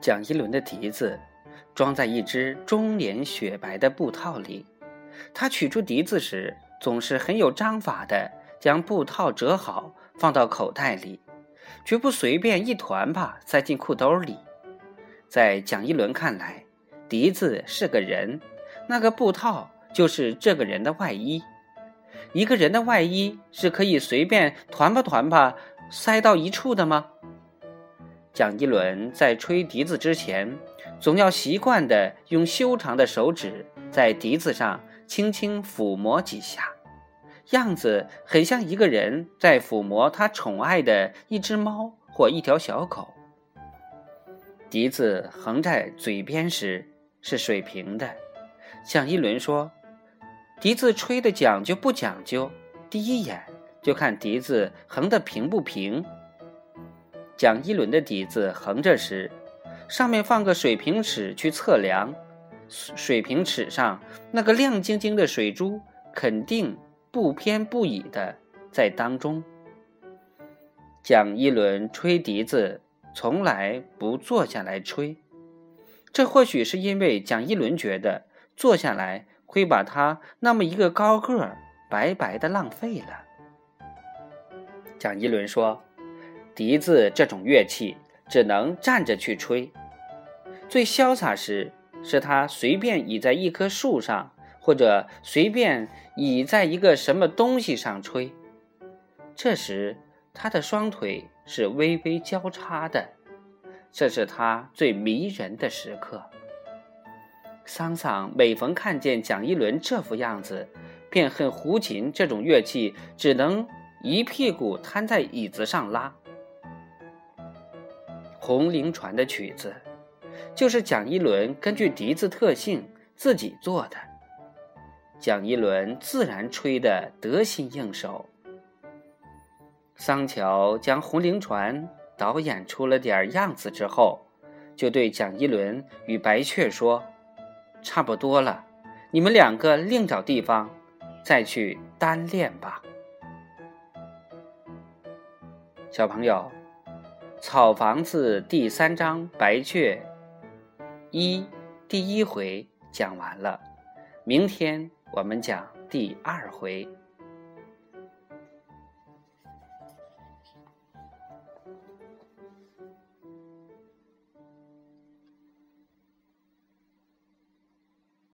蒋一伦的笛子装在一只中年雪白的布套里，他取出笛子时总是很有章法的将布套折好放到口袋里，绝不随便一团吧塞进裤兜里。在蒋一伦看来，笛子是个人，那个布套就是这个人的外衣。一个人的外衣是可以随便团吧团吧塞到一处的吗？蒋一伦在吹笛子之前，总要习惯地用修长的手指在笛子上轻轻抚摸几下，样子很像一个人在抚摸他宠爱的一只猫或一条小狗。笛子横在嘴边时是水平的，蒋一伦说：“笛子吹的讲究不讲究？第一眼就看笛子横的平不平。”蒋一伦的笛子横着时，上面放个水平尺去测量，水平尺上那个亮晶晶的水珠肯定不偏不倚的在当中。蒋一伦吹笛子从来不坐下来吹，这或许是因为蒋一伦觉得坐下来会把他那么一个高个儿白白的浪费了。蒋一伦说。笛子这种乐器只能站着去吹，最潇洒时是他随便倚在一棵树上，或者随便倚在一个什么东西上吹。这时他的双腿是微微交叉的，这是他最迷人的时刻。桑桑每逢看见蒋一伦这副样子，便恨胡琴这种乐器只能一屁股瘫在椅子上拉。红绫船的曲子，就是蒋一伦根据笛子特性自己做的。蒋一伦自然吹得得心应手。桑乔将《红绫船》导演出了点样子之后，就对蒋一伦与白雀说：“差不多了，你们两个另找地方再去单练吧。”小朋友。草房子第三章白雀一第一回讲完了，明天我们讲第二回。